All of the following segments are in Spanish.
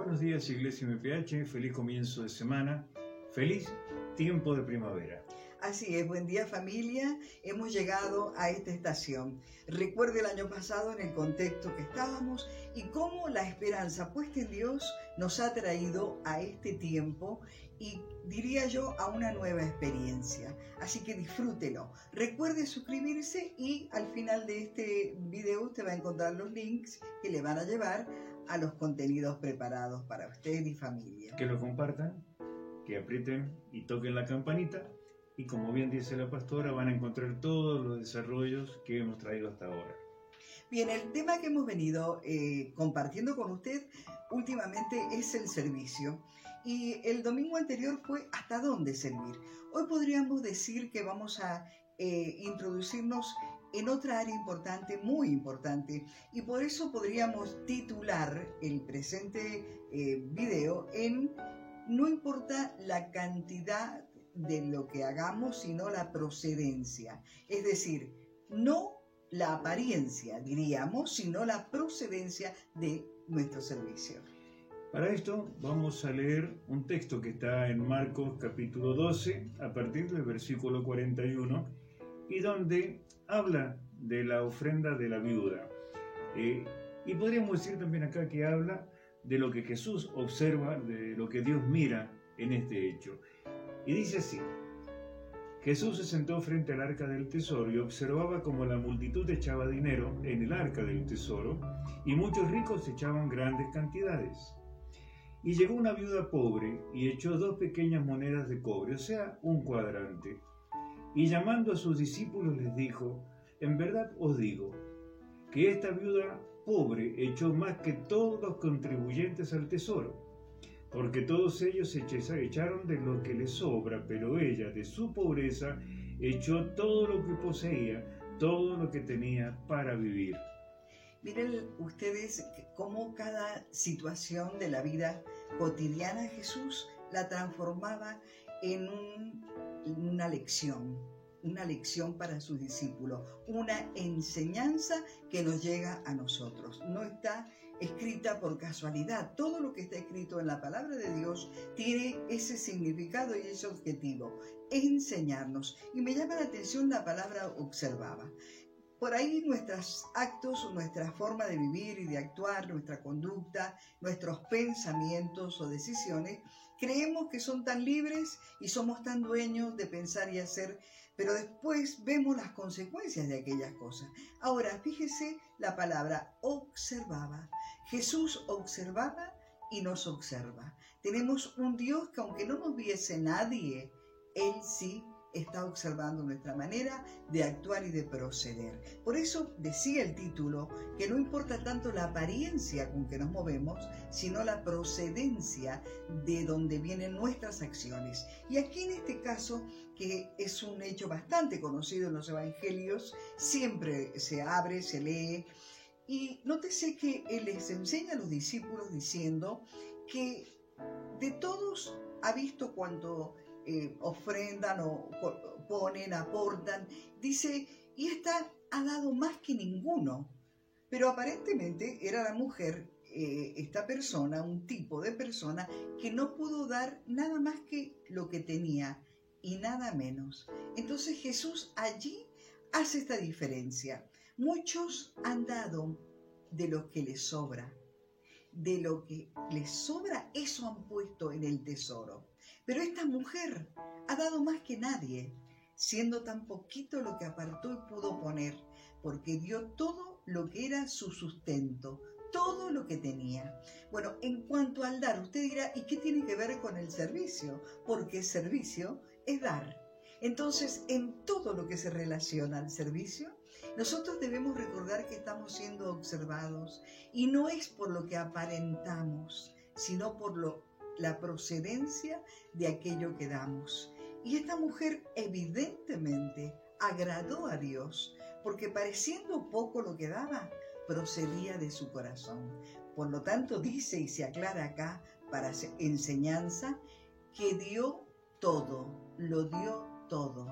buenos días Iglesia MPH, feliz comienzo de semana, feliz tiempo de primavera. Así es, buen día familia, hemos llegado a esta estación. Recuerde el año pasado en el contexto que estábamos y cómo la esperanza puesta en Dios nos ha traído a este tiempo y diría yo a una nueva experiencia. Así que disfrútelo. Recuerde suscribirse y al final de este video usted va a encontrar los links que le van a llevar a los contenidos preparados para usted y familia. Que lo compartan, que aprieten y toquen la campanita y como bien dice la pastora, van a encontrar todos los desarrollos que hemos traído hasta ahora. Bien, el tema que hemos venido eh, compartiendo con usted últimamente es el servicio. Y el domingo anterior fue hasta dónde servir. Hoy podríamos decir que vamos a eh, introducirnos en otra área importante, muy importante, y por eso podríamos titular el presente eh, video en No importa la cantidad de lo que hagamos, sino la procedencia. Es decir, no la apariencia, diríamos, sino la procedencia de nuestro servicio. Para esto vamos a leer un texto que está en Marcos capítulo 12, a partir del versículo 41, y donde habla de la ofrenda de la viuda. Eh, y podríamos decir también acá que habla de lo que Jesús observa, de lo que Dios mira en este hecho. Y dice así, Jesús se sentó frente al arca del tesoro y observaba como la multitud echaba dinero en el arca del tesoro y muchos ricos echaban grandes cantidades. Y llegó una viuda pobre y echó dos pequeñas monedas de cobre, o sea, un cuadrante. Y llamando a sus discípulos les dijo, en verdad os digo, que esta viuda pobre echó más que todos los contribuyentes al tesoro porque todos ellos echaron de lo que les sobra, pero ella de su pobreza echó todo lo que poseía, todo lo que tenía para vivir. Miren ustedes cómo cada situación de la vida cotidiana Jesús la transformaba en, una lección, una lección para sus discípulos, una enseñanza que nos llega a nosotros. No está escrita por casualidad. Todo lo que está escrito en la palabra de Dios tiene ese significado y ese objetivo, enseñarnos. Y me llama la atención la palabra observaba. Por ahí nuestros actos, nuestra forma de vivir y de actuar, nuestra conducta, nuestros pensamientos o decisiones, creemos que son tan libres y somos tan dueños de pensar y hacer pero después vemos las consecuencias de aquellas cosas. Ahora, fíjese la palabra observaba. Jesús observaba y nos observa. Tenemos un Dios que aunque no nos viese nadie, Él sí está observando nuestra manera de actuar y de proceder. Por eso decía el título que no importa tanto la apariencia con que nos movemos, sino la procedencia de donde vienen nuestras acciones. Y aquí en este caso, que es un hecho bastante conocido en los evangelios, siempre se abre, se lee. Y nótese que Él les enseña a los discípulos diciendo que de todos ha visto cuando eh, ofrendan o ponen, aportan. Dice, y esta ha dado más que ninguno. Pero aparentemente era la mujer, eh, esta persona, un tipo de persona, que no pudo dar nada más que lo que tenía y nada menos. Entonces Jesús allí hace esta diferencia. Muchos han dado de lo que les sobra. De lo que les sobra, eso han puesto en el tesoro. Pero esta mujer ha dado más que nadie, siendo tan poquito lo que apartó y pudo poner, porque dio todo lo que era su sustento, todo lo que tenía. Bueno, en cuanto al dar, usted dirá, ¿y qué tiene que ver con el servicio? Porque servicio es dar. Entonces, en todo lo que se relaciona al servicio, nosotros debemos recordar que estamos siendo observados y no es por lo que aparentamos, sino por lo la procedencia de aquello que damos. Y esta mujer evidentemente agradó a Dios, porque pareciendo poco lo que daba, procedía de su corazón. Por lo tanto, dice y se aclara acá para enseñanza que dio todo, lo dio todo.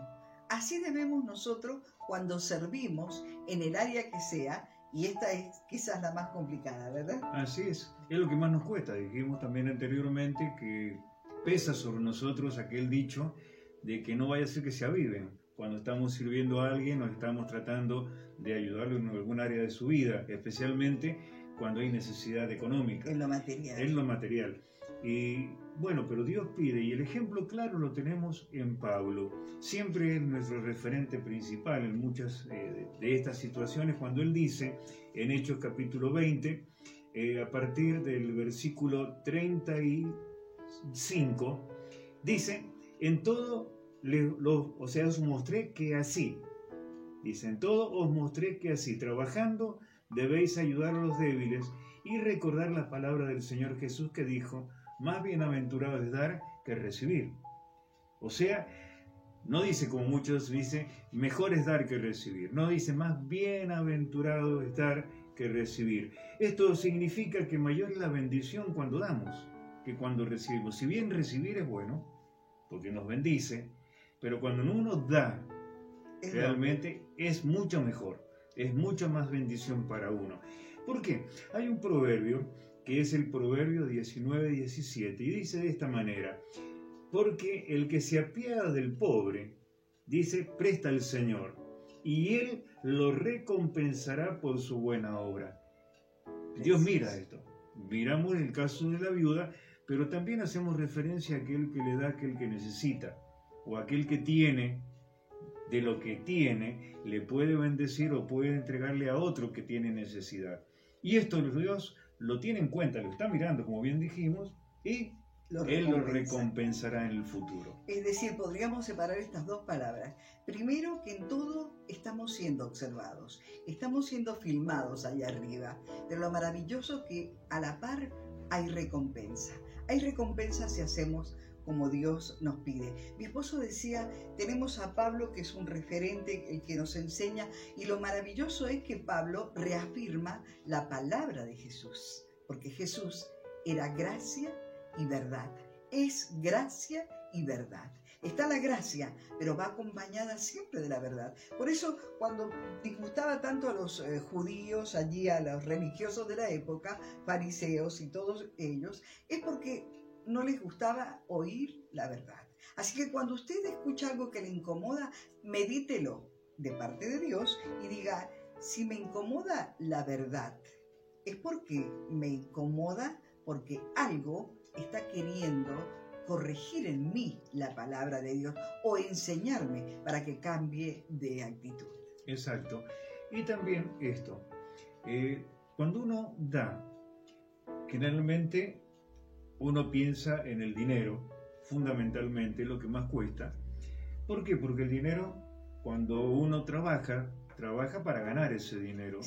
Así debemos nosotros, cuando servimos en el área que sea, Y esta es quizás la más complicada, ¿verdad? Así es, es lo que más nos cuesta. Dijimos también anteriormente que pesa sobre nosotros aquel dicho de que no vaya a ser que se aviven. Cuando estamos sirviendo a alguien o estamos tratando de ayudarlo en algún área de su vida, especialmente cuando hay necesidad económica. En lo material. En lo material. Y bueno, pero Dios pide, y el ejemplo claro lo tenemos en Pablo. Siempre es nuestro referente principal en muchas eh, de estas situaciones, cuando él dice en Hechos capítulo 20, eh, a partir del versículo 35, dice, en todo, o sea, os mostré que así, dice, en todo os mostré que así, trabajando, debéis ayudar a los débiles y recordar la palabra del Señor Jesús que dijo, más bienaventurado es dar que recibir. O sea, no dice como muchos dicen, mejor es dar que recibir. No dice, más bienaventurado es dar que recibir. Esto significa que mayor es la bendición cuando damos que cuando recibimos. Si bien recibir es bueno, porque nos bendice, pero cuando uno da, realmente es mucho mejor, es mucha más bendición para uno. ¿Por qué? Hay un proverbio que es el Proverbio 19-17, y dice de esta manera, porque el que se apiada del pobre, dice, presta al Señor, y Él lo recompensará por su buena obra. Dios mira esto. Miramos el caso de la viuda, pero también hacemos referencia a aquel que le da a aquel que necesita, o aquel que tiene, de lo que tiene, le puede bendecir o puede entregarle a otro que tiene necesidad. Y esto Dios lo tiene en cuenta, lo está mirando, como bien dijimos, y Él lo recompensará en el futuro. Es decir, podríamos separar estas dos palabras. Primero, que en todo estamos siendo observados, estamos siendo filmados allá arriba, de lo maravilloso que a la par hay recompensa. Hay recompensa si hacemos como Dios nos pide. Mi esposo decía, tenemos a Pablo que es un referente, el que nos enseña, y lo maravilloso es que Pablo reafirma la palabra de Jesús, porque Jesús era gracia y verdad. Es gracia y verdad. Está la gracia, pero va acompañada siempre de la verdad. Por eso, cuando disgustaba tanto a los eh, judíos, allí a los religiosos de la época, fariseos y todos ellos, es porque no les gustaba oír la verdad. Así que cuando usted escucha algo que le incomoda, medítelo de parte de Dios y diga, si me incomoda la verdad, es porque me incomoda porque algo está queriendo corregir en mí la palabra de Dios o enseñarme para que cambie de actitud. Exacto. Y también esto, eh, cuando uno da, generalmente uno piensa en el dinero, fundamentalmente lo que más cuesta. ¿Por qué? Porque el dinero, cuando uno trabaja, trabaja para ganar ese dinero.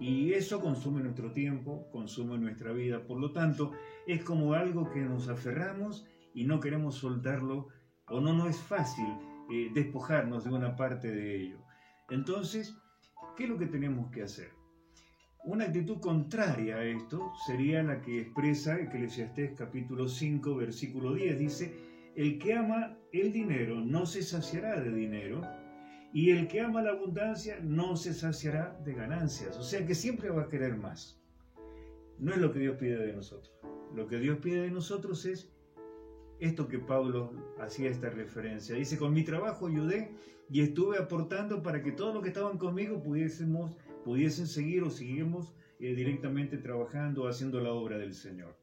Y eso consume nuestro tiempo, consume nuestra vida. Por lo tanto, es como algo que nos aferramos y no queremos soltarlo o no nos es fácil eh, despojarnos de una parte de ello. Entonces, ¿qué es lo que tenemos que hacer? Una actitud contraria a esto sería la que expresa Eclesiastés capítulo 5, versículo 10. Dice, el que ama el dinero no se saciará de dinero, y el que ama la abundancia no se saciará de ganancias. O sea que siempre va a querer más. No es lo que Dios pide de nosotros. Lo que Dios pide de nosotros es esto que Pablo hacía esta referencia. Dice, con mi trabajo ayudé y estuve aportando para que todos los que estaban conmigo pudiésemos pudiesen seguir o seguimos eh, directamente trabajando, haciendo la obra del Señor.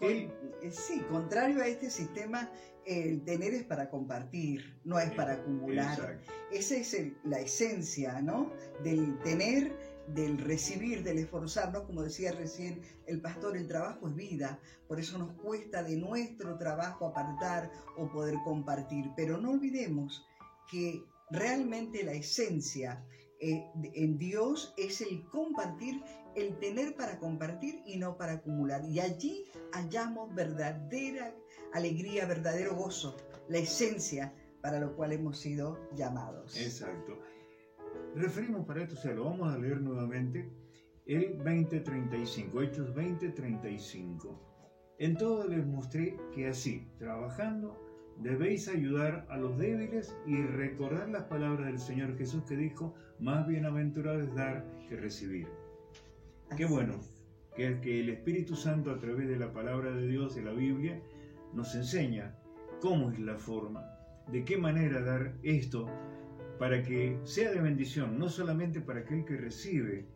Eh, sí, contrario a este sistema, el tener es para compartir, no es para acumular. Esa es la esencia, ¿no? Del tener, del recibir, del esforzarnos, como decía recién el pastor, el trabajo es vida, por eso nos cuesta de nuestro trabajo apartar o poder compartir, pero no olvidemos que realmente la esencia eh, en Dios es el compartir, el tener para compartir y no para acumular. Y allí hallamos verdadera alegría, verdadero gozo, la esencia para lo cual hemos sido llamados. Exacto. Referimos para esto, o sea, lo vamos a leer nuevamente, el 2035, Hechos 2035. En todo les mostré que así, trabajando, debéis ayudar a los débiles y recordar las palabras del Señor Jesús que dijo, más bienaventurado es dar que recibir. Qué bueno que, que el Espíritu Santo a través de la palabra de Dios, de la Biblia, nos enseña cómo es la forma, de qué manera dar esto para que sea de bendición, no solamente para aquel que recibe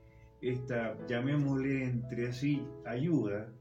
esta, llamémosle entre así, ayuda,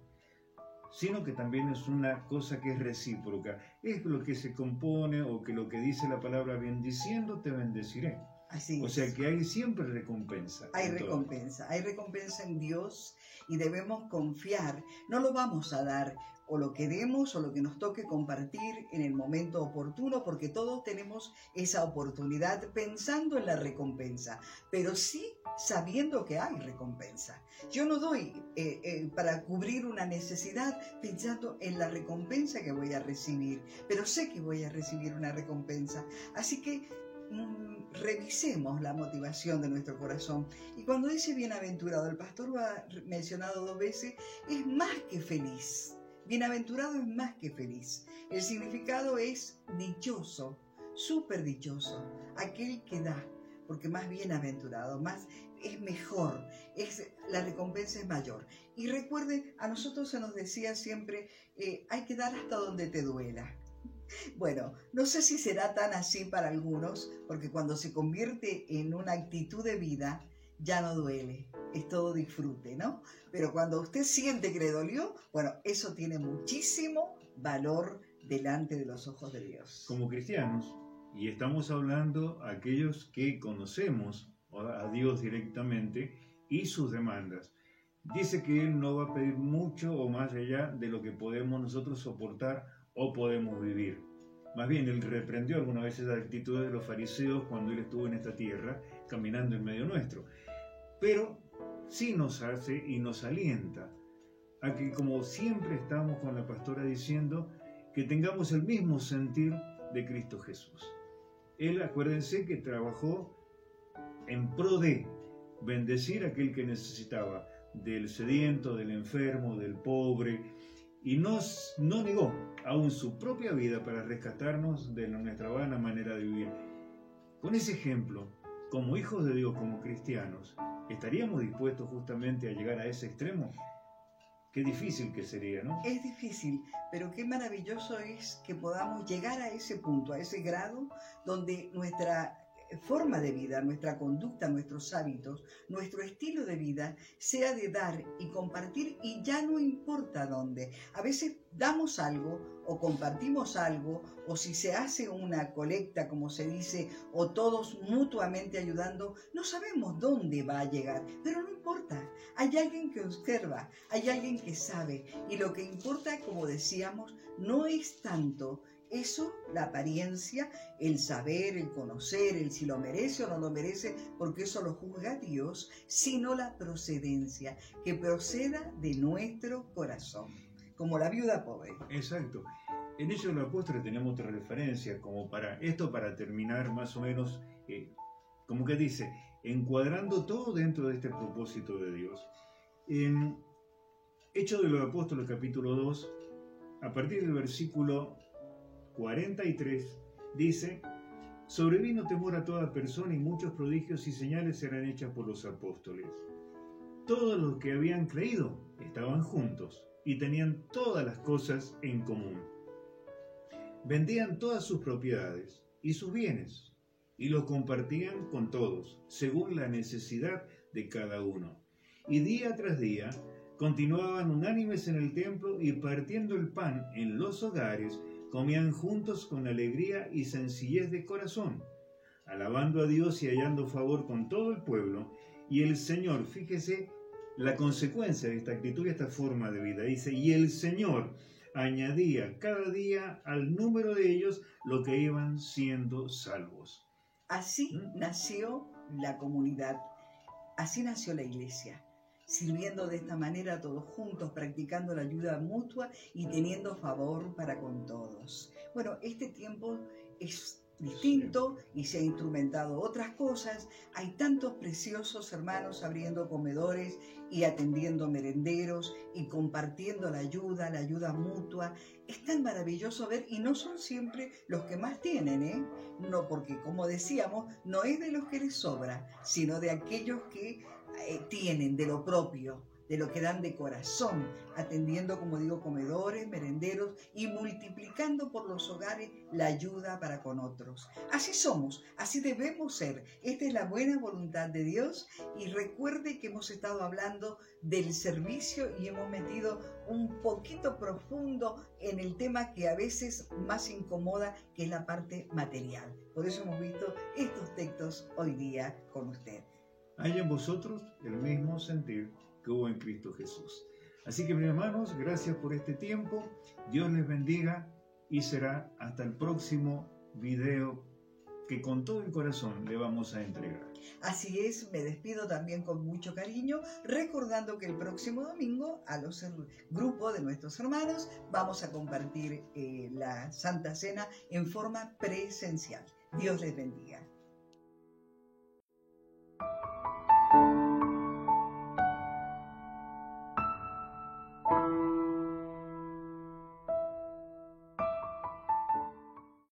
sino que también es una cosa que es recíproca. Es lo que se compone o que lo que dice la palabra, bendiciendo te bendeciré. Así o sea que hay siempre recompensa. Hay recompensa, hay recompensa en Dios y debemos confiar. No lo vamos a dar o lo que demos o lo que nos toque compartir en el momento oportuno, porque todos tenemos esa oportunidad pensando en la recompensa, pero sí sabiendo que hay recompensa. Yo no doy eh, eh, para cubrir una necesidad pensando en la recompensa que voy a recibir, pero sé que voy a recibir una recompensa. Así que revisemos la motivación de nuestro corazón. Y cuando dice bienaventurado, el pastor lo ha mencionado dos veces, es más que feliz. Bienaventurado es más que feliz. El significado es dichoso, súper dichoso, aquel que da, porque más bienaventurado, más es mejor, es, la recompensa es mayor. Y recuerde, a nosotros se nos decía siempre, eh, hay que dar hasta donde te duela. Bueno, no sé si será tan así para algunos, porque cuando se convierte en una actitud de vida, ya no duele, es todo disfrute, ¿no? Pero cuando usted siente que le dolió, bueno, eso tiene muchísimo valor delante de los ojos de Dios. Como cristianos, y estamos hablando a aquellos que conocemos a Dios directamente y sus demandas. Dice que Él no va a pedir mucho o más allá de lo que podemos nosotros soportar o podemos vivir. Más bien, Él reprendió algunas veces la actitud de los fariseos cuando Él estuvo en esta tierra, caminando en medio nuestro pero sí nos hace y nos alienta a que como siempre estamos con la pastora diciendo, que tengamos el mismo sentir de Cristo Jesús. Él, acuérdense que trabajó en pro de bendecir a aquel que necesitaba, del sediento, del enfermo, del pobre, y nos, no negó aún su propia vida para rescatarnos de nuestra vana manera de vivir. Con ese ejemplo, como hijos de Dios, como cristianos, ¿Estaríamos dispuestos justamente a llegar a ese extremo? Qué difícil que sería, ¿no? Es difícil, pero qué maravilloso es que podamos llegar a ese punto, a ese grado donde nuestra forma de vida, nuestra conducta, nuestros hábitos, nuestro estilo de vida sea de dar y compartir y ya no importa dónde. A veces damos algo o compartimos algo o si se hace una colecta, como se dice, o todos mutuamente ayudando, no sabemos dónde va a llegar, pero no importa. Hay alguien que observa, hay alguien que sabe y lo que importa, como decíamos, no es tanto eso, la apariencia, el saber, el conocer, el si lo merece o no lo merece, porque eso lo juzga Dios, sino la procedencia, que proceda de nuestro corazón, como la viuda pobre. Exacto. En ello los apóstoles tenemos otra referencia, como para esto para terminar más o menos, eh, como que dice, encuadrando todo dentro de este propósito de Dios. En Hechos de los Apóstoles capítulo 2, a partir del versículo 43 dice, sobrevino temor a toda persona y muchos prodigios y señales serán hechas por los apóstoles. Todos los que habían creído estaban juntos y tenían todas las cosas en común. Vendían todas sus propiedades y sus bienes y los compartían con todos, según la necesidad de cada uno. Y día tras día continuaban unánimes en el templo y partiendo el pan en los hogares comían juntos con alegría y sencillez de corazón, alabando a Dios y hallando favor con todo el pueblo. Y el Señor, fíjese la consecuencia de esta actitud y esta forma de vida. Dice, y el Señor añadía cada día al número de ellos lo que iban siendo salvos. Así ¿Mm? nació la comunidad, así nació la iglesia sirviendo de esta manera todos juntos, practicando la ayuda mutua y teniendo favor para con todos. Bueno, este tiempo es distinto y se ha instrumentado otras cosas. Hay tantos preciosos hermanos abriendo comedores y atendiendo merenderos y compartiendo la ayuda, la ayuda mutua. Es tan maravilloso ver y no son siempre los que más tienen, ¿eh? No, porque como decíamos, no es de los que les sobra, sino de aquellos que eh, tienen de lo propio de lo que dan de corazón, atendiendo, como digo, comedores, merenderos y multiplicando por los hogares la ayuda para con otros. Así somos, así debemos ser. Esta es la buena voluntad de Dios y recuerde que hemos estado hablando del servicio y hemos metido un poquito profundo en el tema que a veces más incomoda, que es la parte material. Por eso hemos visto estos textos hoy día con usted. Hay en vosotros el mismo sentir que hubo en Cristo Jesús. Así que mis hermanos, gracias por este tiempo. Dios les bendiga y será hasta el próximo video que con todo el corazón le vamos a entregar. Así es, me despido también con mucho cariño, recordando que el próximo domingo a los grupos de nuestros hermanos vamos a compartir eh, la Santa Cena en forma presencial. Dios les bendiga.